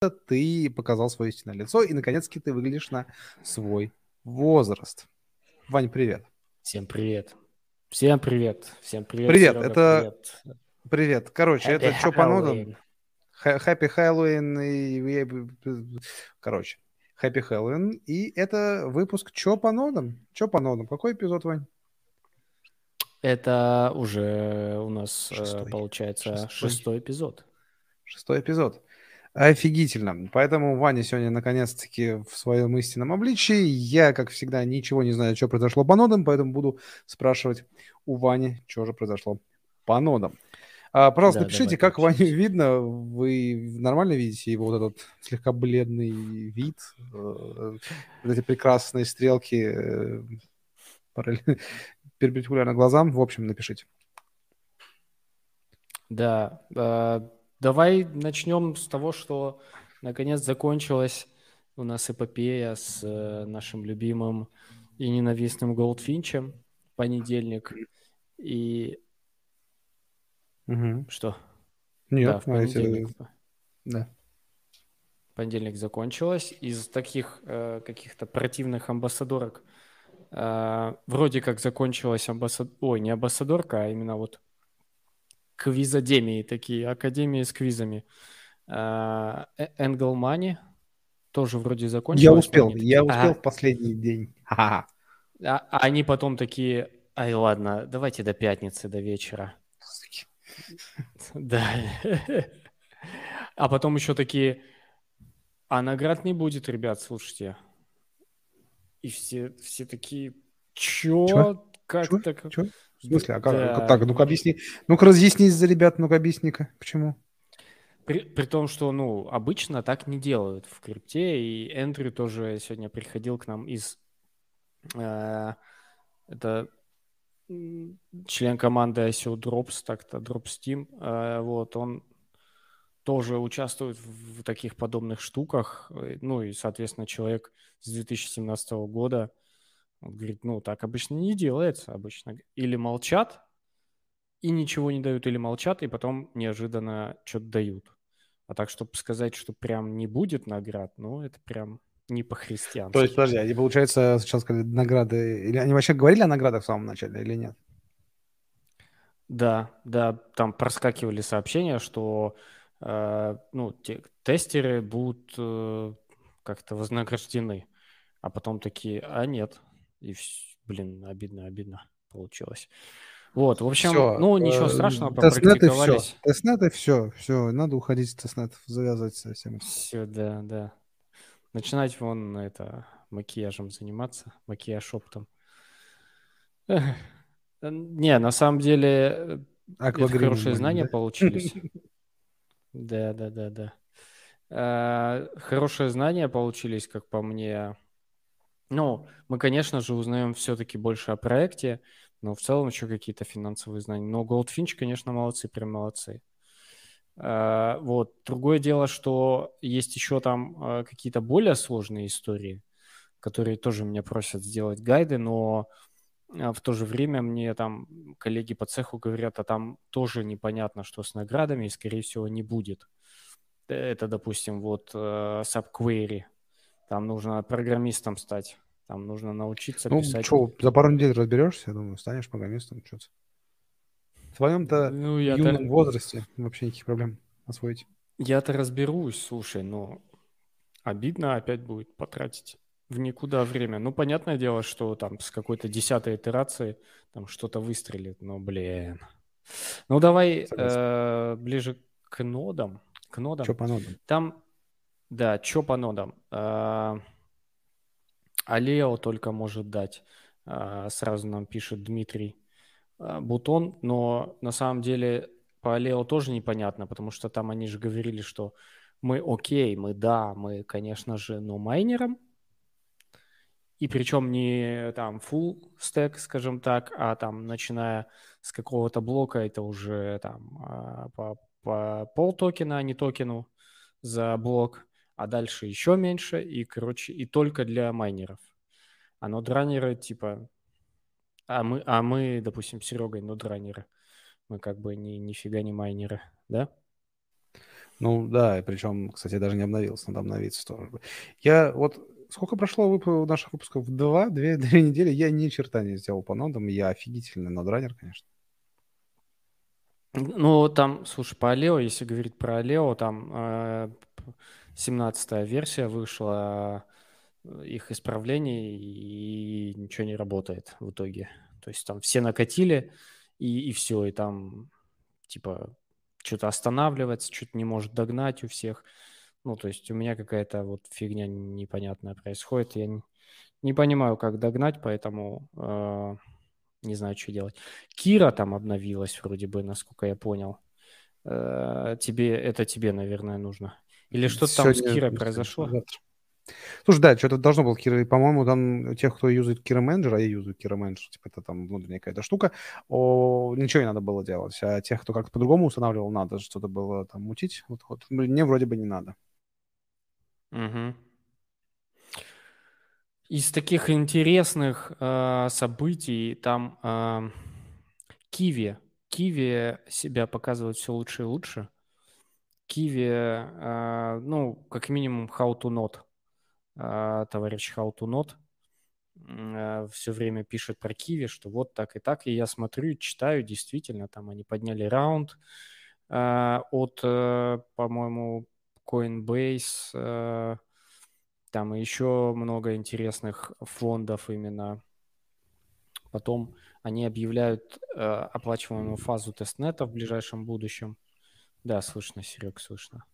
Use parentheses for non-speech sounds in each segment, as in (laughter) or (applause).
ты показал свое истинное лицо, и, наконец-таки, ты выглядишь на свой возраст. Вань, привет. Всем привет. Всем привет. Всем привет. Привет, Серега, это... Привет. привет. Короче, Happy это что по нодам? Happy Halloween и... Короче, Happy Halloween. И это выпуск Чё по нодам? Чё по нодам? Какой эпизод, Вань? Это уже у нас э, шестой. получается шестой. шестой эпизод. Шестой эпизод. Офигительно. Поэтому Ваня сегодня наконец-таки в своем истинном обличии. Я, как всегда, ничего не знаю, что произошло по нодам, поэтому буду спрашивать у Вани, что же произошло по нодам. А, пожалуйста, да, напишите, как Ваню видно. Вы нормально видите его вот этот слегка бледный вид, э, вот эти прекрасные стрелки э, перпендикулярно глазам. В общем, напишите. Да, а, Давай начнем с того, что наконец закончилась у нас эпопея с э, нашим любимым и ненавистным Голдфинчем в понедельник. И... Угу. Что? Нет, да, в понедельник. Это... Да. Понедельник закончилось. Из таких э, каких-то противных амбассадорок э, вроде как закончилась амбассад... Ой, не амбассадорка, а именно вот квизодемии такие, академии с квизами. А, Энгл Мани тоже вроде закончилось. Я успел, я успел а, в последний день. А, а они потом такие, ай, ладно, давайте до пятницы, до вечера. Да. А потом еще такие, а наград не будет, ребят, слушайте. И все, все такие, чё? Как так? В смысле? А как? Да. Так, ну-ка объясни. Ну-ка разъясни за ребят, ну-ка объясни-ка. Почему? При, при том, что, ну, обычно так не делают в крипте, и Эндрю тоже сегодня приходил к нам из... Э, это член команды ICO Drops, так-то Drops Team, э, вот, он тоже участвует в таких подобных штуках, э, ну, и, соответственно, человек с 2017 года, он говорит, ну, так обычно не делается. Обычно или молчат и ничего не дают, или молчат, и потом неожиданно что-то дают. А так, чтобы сказать, что прям не будет наград, ну, это прям не по-христиански. То есть, подожди, они, получается, сейчас сказали награды... Или они вообще говорили о наградах в самом начале или нет? Да, да, там проскакивали сообщения, что э, ну, те, тестеры будут э, как-то вознаграждены. А потом такие, а нет, и, блин, обидно, обидно получилось. Вот, в общем, все. ну, ничего э, страшного, Тестнеты все. Тестнеты все, все, надо уходить с тестнетов, завязывать совсем. Все, да, да. Начинать вон это макияжем заниматься, макияж оптом. Не, на самом деле, Аквагрим хорошие знания да? получились. (laughs) Да, да, да, да. Э, хорошие знания получились, как по мне, ну, мы, конечно же, узнаем все-таки больше о проекте, но в целом еще какие-то финансовые знания. Но Goldfinch, конечно, молодцы, прям молодцы. Uh, вот. Другое дело, что есть еще там uh, какие-то более сложные истории, которые тоже меня просят сделать гайды, но uh, в то же время мне там коллеги по цеху говорят, а там тоже непонятно, что с наградами, и, скорее всего, не будет. Это, допустим, вот subquery, там нужно программистом стать. Там нужно научиться ну, писать. Что, за пару недель разберешься, я думаю, станешь программистом. Что-то. В твоем-то ну, юном то... возрасте вообще никаких проблем освоить. Я-то разберусь, слушай, но обидно опять будет потратить в никуда время. Ну, понятное дело, что там с какой-то десятой итерации там что-то выстрелит, но, блин. Ну, давай э, ближе к нодам. К нодам. Что по нодам? Там да, что по нодам? А, Алео только может дать, а, сразу нам пишет Дмитрий. А, Бутон, но на самом деле по Алео тоже непонятно, потому что там они же говорили, что мы окей, мы да, мы, конечно же, но майнером, и причем не там full stack, скажем так, а там начиная с какого-то блока это уже там по, по пол токена, а не токену за блок а дальше еще меньше, и, короче, и только для майнеров. А нодранеры, типа, а мы, а мы, допустим, с Серегой нодранеры. Мы как бы ни, нифига не майнеры, да? Ну да, причем, кстати, даже не обновился, надо обновиться тоже. Я вот сколько прошло вып- наших выпусков? Два, две, (laughs) две недели. Я ни черта не сделал по нодам. Я офигительный нодранер, конечно. Ну, там, слушай, по Алео, если говорить про Алео, там э, 17-я версия вышла их исправлений, и ничего не работает в итоге. То есть там все накатили, и, и все, и там типа что-то останавливается, что-то не может догнать у всех. Ну, то есть у меня какая-то вот фигня непонятная происходит. Я не, не понимаю, как догнать, поэтому э, не знаю, что делать. Кира там обновилась вроде бы, насколько я понял. Э, тебе, это тебе, наверное, нужно. Или что-то там с Кирой произошло? Завтра. Слушай, да, что-то должно было Кира, по-моему, там тех, кто юзает Кира Менеджер, а я юзаю Кира Менеджер, типа это там внутренняя какая-то штука, о, ничего не надо было делать. А тех, кто как-то по-другому устанавливал, надо что-то было там мутить. Вот, вот мне вроде бы не надо. Угу. Из таких интересных э, событий там э, Киви. Киви себя показывает все лучше и лучше. Киви, э, ну, как минимум, how to not. Э, товарищ how to not э, все время пишет про Киви, что вот так и так. И я смотрю, читаю, действительно, там они подняли раунд от, э, по-моему, Coinbase, э, там еще много интересных фондов именно. Потом они объявляют э, оплачиваемую фазу тестнета в ближайшем будущем. Да, слышно, Серег, слышно.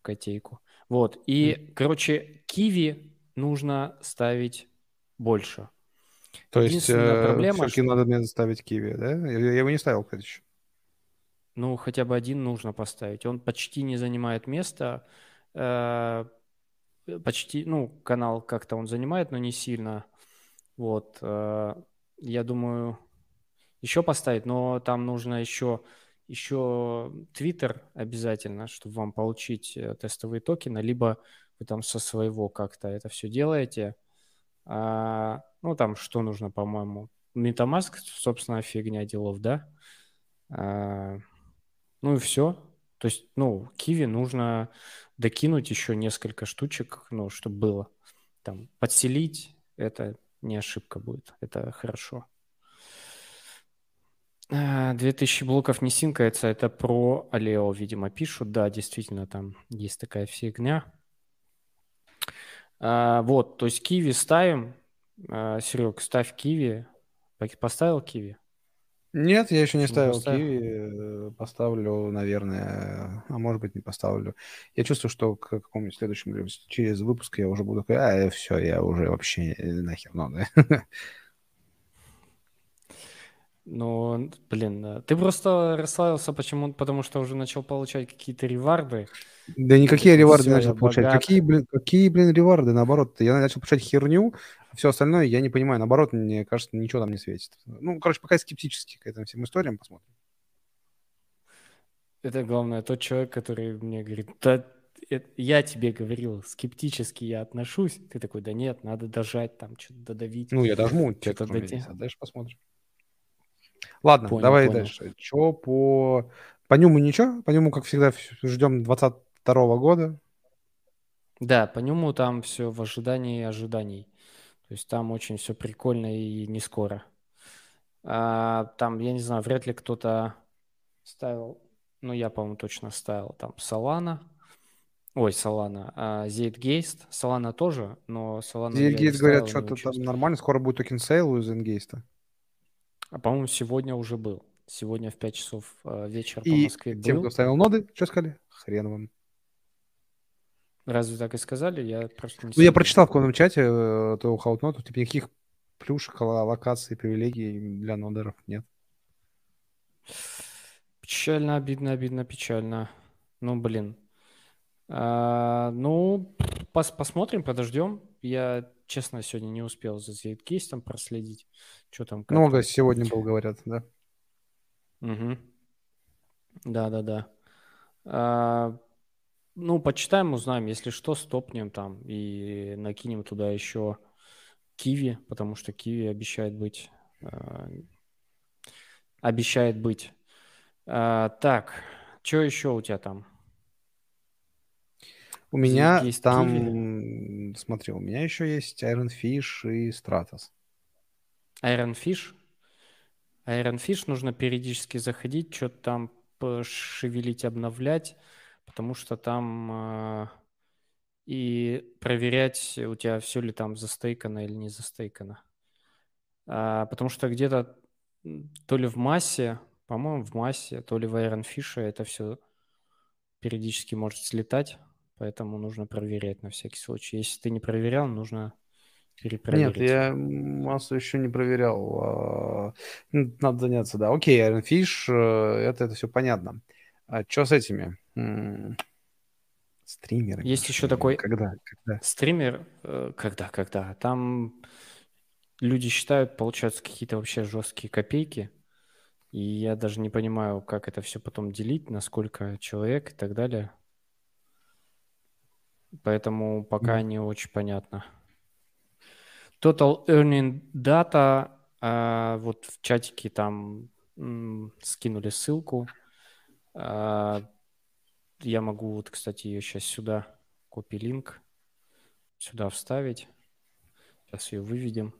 Котейку. Вот. И, mm. короче, киви нужно ставить больше. То есть э, проблема, все-таки что... надо мне ставить киви, да? Я, я его не ставил, кстати, еще. Ну, хотя бы один нужно поставить. Он почти не занимает места. Э, почти, ну, канал как-то он занимает, но не сильно. Вот, э, я думаю, еще поставить, но там нужно еще, еще Twitter обязательно, чтобы вам получить э, тестовые токены, либо вы там со своего как-то это все делаете. А, ну, там что нужно, по-моему? Metamask, собственно, фигня делов, да? А, ну и все. То есть, ну, Киви нужно докинуть еще несколько штучек, ну, чтобы было. Там, подселить, это не ошибка будет, это хорошо. 2000 а, блоков не синкается, это про Алео, видимо, пишут. Да, действительно, там есть такая фигня. А, вот, то есть киви ставим. А, Серег, ставь киви. Поставил киви? Нет, я еще не ставил Киви. Э, поставлю, наверное, а может быть не поставлю. Я чувствую, что к какому-нибудь следующему, через выпуск я уже буду а, все, я уже вообще нахер надо. (laughs) Ну, блин, э, ты просто расслабился, почему? Потому что уже начал получать какие-то реварды. Да никакие реварды начал получать. Какие, блин, какие, блин, реварды? Наоборот, я начал получать херню, все остальное я не понимаю. Наоборот, мне кажется, ничего там не светит. Ну, короче, пока скептически к этим всем историям посмотрим. Это главное, тот человек, который мне говорит, да, я тебе говорил, скептически я отношусь. Ты такой, да нет, надо дожать, там что-то додавить. Ну, я дожму, (laughs) дойти. А дальше посмотрим. Ладно, понял, давай понял. дальше. Что по... По нему ничего? По нему, как всегда, ждем 22 года. Да, по нему там все в ожидании ожиданий. То есть там очень все прикольно и не скоро. А, там, я не знаю, вряд ли кто-то ставил, ну, я, по-моему, точно ставил там Solana. Ой, Solana. А, Zeitgeist. Solana тоже, но Solana Zeitgeist, говорят, что-то там нормально. Скоро будет token sale из Zeitgeist. А, по-моему, сегодня уже был. Сегодня в 5 часов а, вечера по Москве был. тем, кто ставил ноды, что сказали? Хрен вам. Разве так и сказали? Я просто не Ну, я прочитал в каком чате э, то хаутноту, типа никаких плюшек, локаций, привилегий для нодеров нет. Печально, обидно, обидно, печально. Ну, блин. А, ну, пос посмотрим, подождем. Я, честно, сегодня не успел за кейсом проследить. Что там? Как Много сегодня был, говорят, да? Угу. Да-да-да. А, ну, почитаем, узнаем. Если что, стопнем там и накинем туда еще Киви, потому что Киви обещает быть. Э, обещает быть. Э, так, что еще у тебя там? У меня есть там, Kiwi. Смотри, у меня еще есть Iron Fish и Stratos. Iron Fish? Iron Fish нужно периодически заходить, что-то там пошевелить, обновлять, потому что там э, и проверять, у тебя все ли там застейкано или не застейкано. А, потому что где-то то ли в массе, по-моему, в массе, то ли в Iron Fish это все периодически может слетать, поэтому нужно проверять на всякий случай. Если ты не проверял, нужно перепроверить. Нет, я массу еще не проверял. А, надо заняться, да. Окей, Iron Fish, э, это, это все понятно. А что с этими? Стримерами. Есть еще такой когда, когда? стример, э, когда, когда. Там люди считают, получаются какие-то вообще жесткие копейки. И я даже не понимаю, как это все потом делить, на сколько человек и так далее. Поэтому пока mm. не очень понятно. Total Earning Data, а, вот в чатике там м, скинули ссылку. А, я могу, вот, кстати, ее сейчас сюда, копи линк, сюда вставить. Сейчас ее выведем.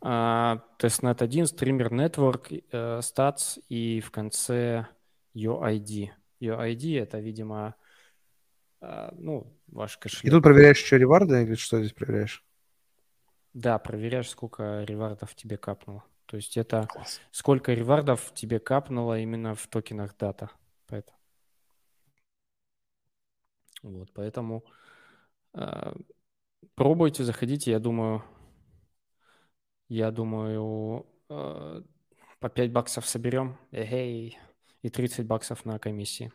Uh, Testnet 1, Streamer Network, uh, Stats и в конце UID. UID это, видимо, uh, ну, ваш кошелек. И тут проверяешь еще реварды или что здесь проверяешь? Да, проверяешь, сколько ревардов тебе капнуло. То есть это Класс. сколько ревардов тебе капнуло именно в токенах дата. Поэтому. Вот, поэтому э, пробуйте, заходите. Я думаю, я думаю, э, по 5 баксов соберем. Эй, и 30 баксов на комиссии.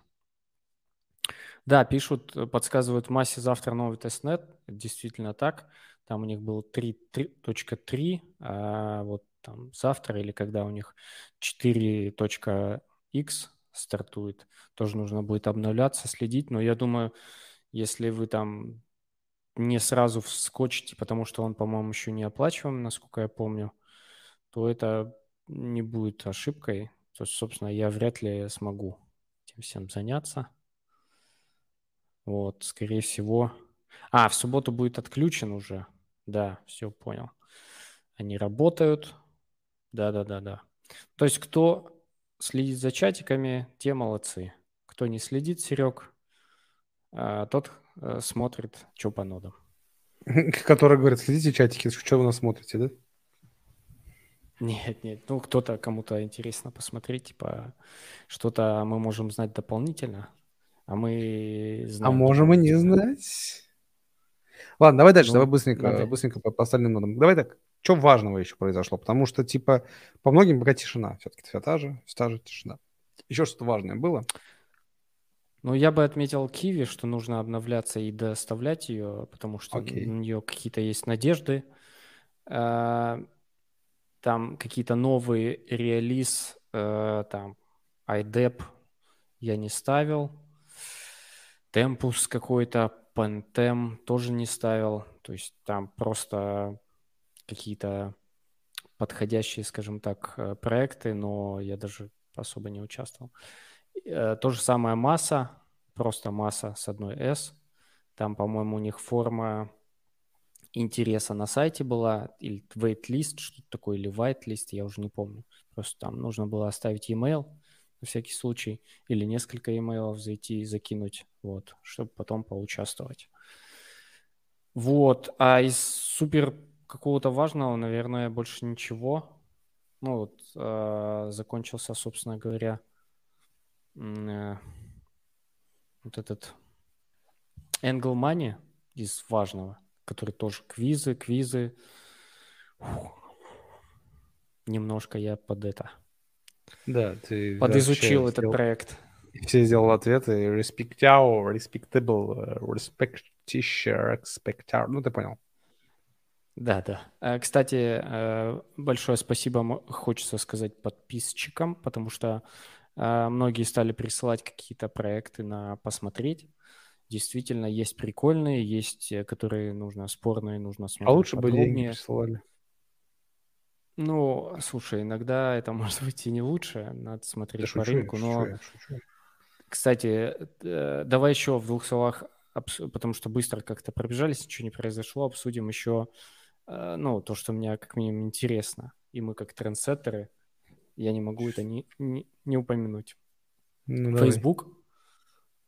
Да, пишут, подсказывают массе завтра новый тестнет. действительно так. Там у них был 3.3, а вот там завтра или когда у них 4.x стартует, тоже нужно будет обновляться, следить. Но я думаю, если вы там не сразу вскочите, потому что он, по-моему, еще не оплачиваем, насколько я помню, то это не будет ошибкой. То есть, собственно, я вряд ли смогу этим всем заняться. Вот, скорее всего. А, в субботу будет отключен уже. Да, все понял. Они работают. Да-да-да-да. То есть кто следит за чатиками, те молодцы. Кто не следит, Серег, а, тот э, смотрит, что по нодам. (laughs) Который говорит, следите чатики, что вы нас смотрите, да? Нет, нет, ну кто-то, кому-то интересно посмотреть, типа что-то мы можем знать дополнительно, а мы знаем... А можем и не знать. Ладно, давай дальше, ну, давай быстренько, надо... быстренько по, по остальным нодам. Давай так, что важного еще произошло? Потому что, типа, по многим пока тишина. Все-таки вся та же, вся та же тишина. Еще что-то важное было? Ну, я бы отметил Киви, что нужно обновляться и доставлять ее, потому что okay. у нее какие-то есть надежды. Там какие-то новые релиз, э, там, IDEP я не ставил. Темпус какой-то, Panthem тоже не ставил. То есть там просто какие-то подходящие, скажем так, э, проекты, но я даже особо не участвовал. Э, то же самое масса, просто масса с одной S. Там, по-моему, у них форма интереса на сайте была, или waitlist, что-то такое, или whitelist, я уже не помню. Просто там нужно было оставить email на всякий случай, или несколько email зайти и закинуть, вот, чтобы потом поучаствовать. Вот, а из супер какого-то важного, наверное, больше ничего. Ну вот, э, закончился, собственно говоря, э, вот этот Angle Money из важного, который тоже квизы, квизы. Фух. Немножко я под это. Да, ты подизучил этот сделал, проект. Все сделал ответы. Respectable, respectable, respectish, expectar. Ну, ты понял. Да, да. Э, кстати, э, большое спасибо хочется сказать подписчикам, потому что э, многие стали присылать какие-то проекты на посмотреть. Действительно, есть прикольные, есть, которые нужно спорные, нужно смотреть А лучше бы деньги присылали. Ну, слушай, иногда это (laughs) может быть и не лучше, надо смотреть да по шучу, рынку, но... Шучу, шучу. Кстати, э, давай еще в двух словах, потому что быстро как-то пробежались, ничего не произошло, обсудим еще, э, ну, то, что мне как минимум интересно. И мы как трендсеттеры, я не могу это не, не, не упомянуть. Ну, Facebook.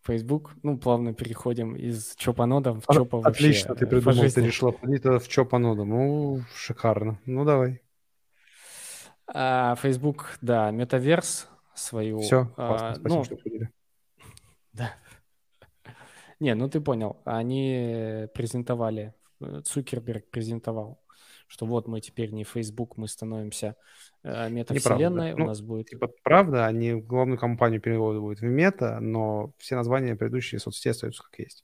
Facebook, ну, плавно переходим из чопа нодом в чопа вообще. Отлично, ты придумал, ты решил обходить в чопа нодом. Ну, шикарно. Ну, давай. А, Facebook, да, метаверс свою. Все, а, спасибо, ну, что обсудили. Да. (laughs) Не, ну ты понял. Они презентовали, Цукерберг презентовал, что вот мы теперь не Facebook, мы становимся э, метавселенной, Неправда. у ну, нас будет... Типа, правда, они главную компанию переводят в мета, но все названия предыдущие соцсети остаются как есть.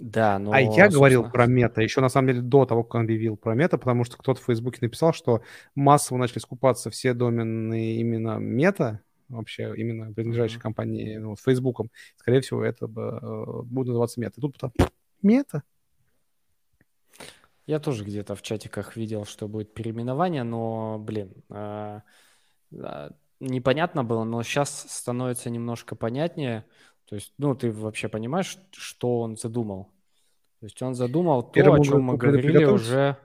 Да, но... А я собственно... говорил про мета, еще на самом деле до того, как он объявил про мета, потому что кто-то в Фейсбуке написал, что массово начали скупаться все домены именно мета, вообще именно принадлежащей mm-hmm. компании, ну, вот, Фейсбуком. Скорее всего, это э, будет называться мета. И тут потом мета. Я тоже где-то в чатиках видел, что будет переименование, но, блин, э, э, непонятно было, но сейчас становится немножко понятнее. То есть, ну, ты вообще понимаешь, что он задумал? То есть он задумал то, Первому о чем мы говорили уже...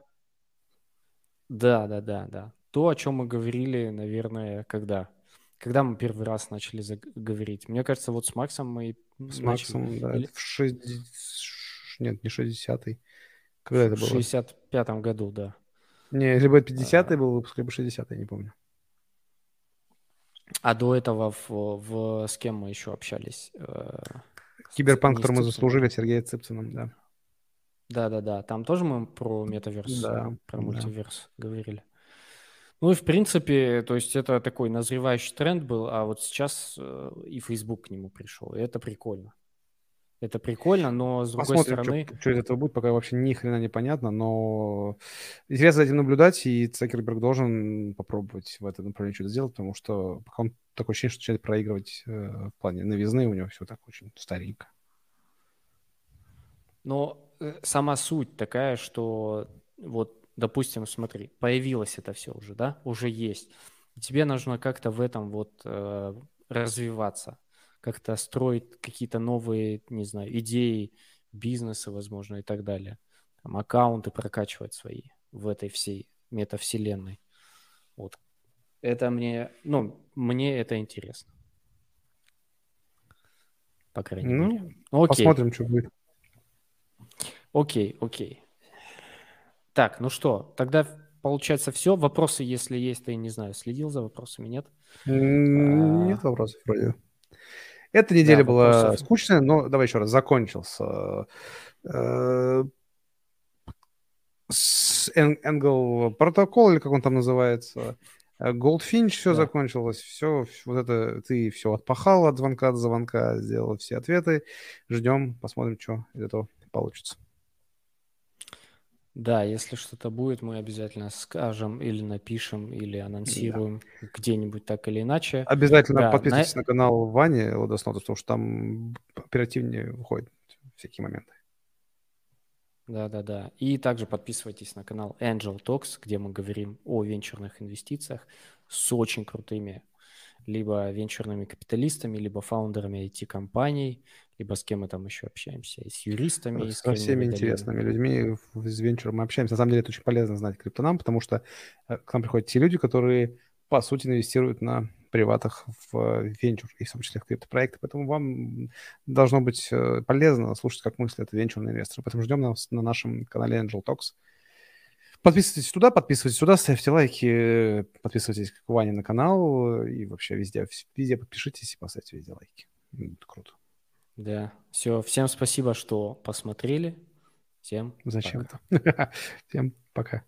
Да, да, да, да. То, о чем мы говорили, наверное, когда? Когда мы первый раз начали говорить? Мне кажется, вот с Максом мы... С начали... Максом, да, Или... в 60... Нет, не 60-й. Когда это было? В 65-м году, да. Не, либо 50-й а... был выпуск, либо 60-й, не помню. А до этого в, в, с кем мы еще общались? Э, Киберпанк, который мы заслужили, Сергей Цыпциным, да. Да-да-да, там тоже мы про метаверс, да, про мультиверс да. говорили. Ну и в принципе, то есть это такой назревающий тренд был, а вот сейчас э, и Facebook к нему пришел, и это прикольно. Это прикольно, но с другой Посмотрим, стороны... Что, что из этого будет, пока вообще ни хрена не понятно, но интересно за этим наблюдать, и Цекерберг должен попробовать в этом направлении что-то сделать, потому что пока он такое ощущение, что начинает проигрывать э, в плане новизны, у него все так очень старенько. Но э, сама суть такая, что вот, допустим, смотри, появилось это все уже, да, уже есть. Тебе нужно как-то в этом вот э, развиваться как-то строить какие-то новые, не знаю, идеи, бизнеса, возможно, и так далее. Там, аккаунты прокачивать свои в этой всей метавселенной. Вот. Это мне, ну, мне это интересно. По крайней ну, мере. Ну, окей. Посмотрим, что будет. Окей, окей. Так, ну что, тогда получается все. Вопросы, если есть, ты, не знаю, следил за вопросами, нет? Нет а... вопросов вроде. Эта неделя да, была вопросов. скучная, но давай еще раз, закончился. Э, Angle протокол, или как он там называется, Goldfinch все да. закончилось, все, вот это ты все отпахал от звонка до звонка, сделал все ответы. Ждем, посмотрим, что из этого получится. Да, если что-то будет, мы обязательно скажем или напишем, или анонсируем да. где-нибудь так или иначе. Обязательно да, подписывайтесь на... на канал Вани Ладоснота, потому что там оперативнее выходят всякие моменты. Да-да-да. И также подписывайтесь на канал Angel Talks, где мы говорим о венчурных инвестициях с очень крутыми либо венчурными капиталистами, либо фаундерами IT-компаний, либо с кем мы там еще общаемся, и с юристами. С, со всеми интересными людьми из венчура мы общаемся. На самом деле это очень полезно знать криптонам, потому что э, к нам приходят те люди, которые, по сути, инвестируют на приватах в венчур, и в том числе в криптопроекты. Поэтому вам должно быть э, полезно слушать, как мыслят венчурные инвесторы. Поэтому ждем нас на нашем канале Angel Talks. Подписывайтесь туда, подписывайтесь сюда, ставьте лайки, подписывайтесь к Ване на канал и вообще везде, везде подпишитесь и поставьте везде лайки. Это круто. Да, все, всем спасибо, что посмотрели. Всем Зачем-то. (laughs) Всем пока.